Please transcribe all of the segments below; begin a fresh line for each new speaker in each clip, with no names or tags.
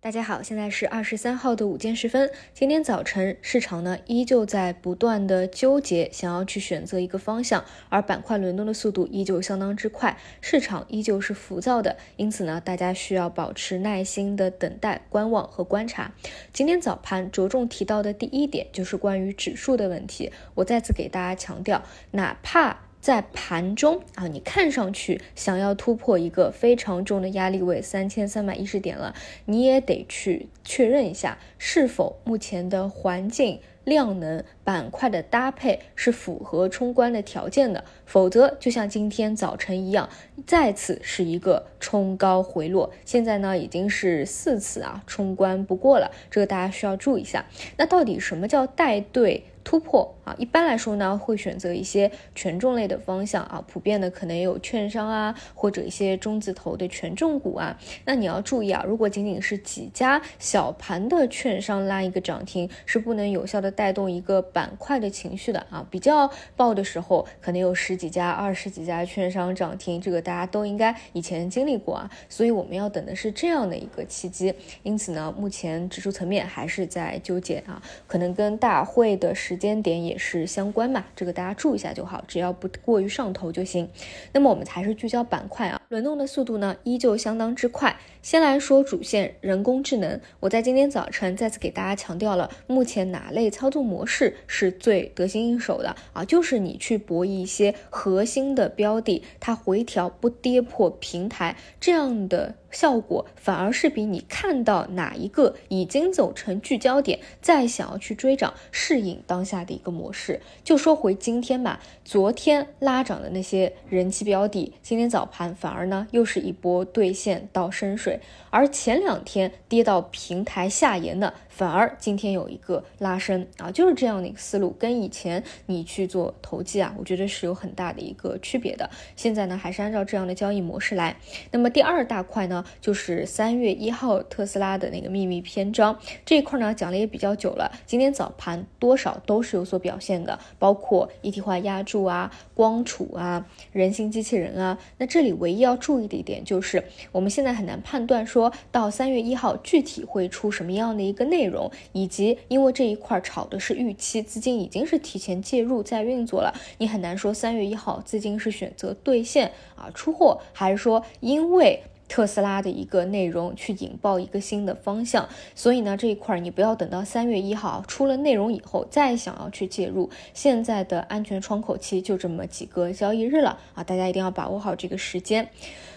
大家好，现在是二十三号的午间时分。今天早晨市场呢依旧在不断的纠结，想要去选择一个方向，而板块轮动的速度依旧相当之快，市场依旧是浮躁的。因此呢，大家需要保持耐心的等待、观望和观察。今天早盘着重提到的第一点就是关于指数的问题。我再次给大家强调，哪怕在盘中啊，你看上去想要突破一个非常重的压力位三千三百一十点了，你也得去确认一下是否目前的环境。量能板块的搭配是符合冲关的条件的，否则就像今天早晨一样，再次是一个冲高回落。现在呢已经是四次啊冲关不过了，这个大家需要注意一下。那到底什么叫带队突破啊？一般来说呢会选择一些权重类的方向啊，普遍的可能有券商啊或者一些中字头的权重股啊。那你要注意啊，如果仅仅是几家小盘的券商拉一个涨停，是不能有效的。带动一个板块的情绪的啊，比较爆的时候，可能有十几家、二十几家券商涨停，这个大家都应该以前经历过啊，所以我们要等的是这样的一个契机。因此呢，目前指数层面还是在纠结啊，可能跟大会的时间点也是相关嘛，这个大家注意一下就好，只要不过于上头就行。那么我们还是聚焦板块啊，轮动的速度呢依旧相当之快。先来说主线人工智能，我在今天早晨再次给大家强调了，目前哪类操作模式是最得心应手的啊？就是你去博弈一些核心的标的，它回调不跌破平台这样的。效果反而是比你看到哪一个已经走成聚焦点，再想要去追涨，适应当下的一个模式。就说回今天吧，昨天拉涨的那些人气标的，今天早盘反而呢又是一波兑现到深水，而前两天跌到平台下沿的。反而今天有一个拉升啊，就是这样的一个思路，跟以前你去做投机啊，我觉得是有很大的一个区别的。现在呢，还是按照这样的交易模式来。那么第二大块呢，就是三月一号特斯拉的那个秘密篇章这一块呢，讲的也比较久了。今天早盘多少都是有所表现的，包括一体化压铸啊、光储啊、人形机器人啊。那这里唯一要注意的一点就是，我们现在很难判断说到三月一号具体会出什么样的一个内容。容以及因为这一块炒的是预期，资金已经是提前介入在运作了，你很难说三月一号资金是选择兑现啊出货，还是说因为特斯拉的一个内容去引爆一个新的方向，所以呢这一块你不要等到三月一号出了内容以后再想要去介入，现在的安全窗口期就这么几个交易日了啊，大家一定要把握好这个时间。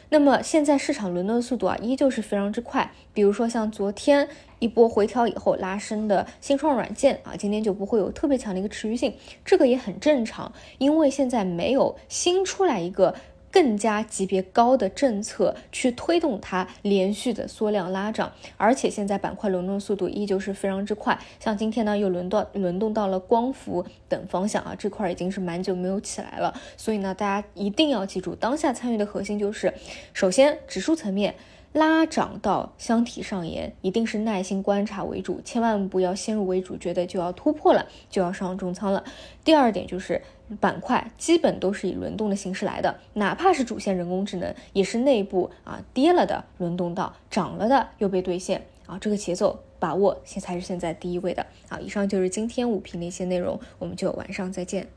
那么现在市场轮动的速度啊，依旧是非常之快。比如说像昨天一波回调以后拉升的新创软件啊，今天就不会有特别强的一个持续性，这个也很正常，因为现在没有新出来一个。更加级别高的政策去推动它连续的缩量拉涨，而且现在板块轮动速度依旧是非常之快，像今天呢又轮到轮动到了光伏等方向啊，这块已经是蛮久没有起来了，所以呢大家一定要记住，当下参与的核心就是，首先指数层面。拉涨到箱体上沿，一定是耐心观察为主，千万不要先入为主，觉得就要突破了，就要上重仓了。第二点就是板块基本都是以轮动的形式来的，哪怕是主线人工智能，也是内部啊跌了的轮动到涨了的又被兑现啊，这个节奏把握现才是现在第一位的。啊，以上就是今天五评的一些内容，我们就晚上再见。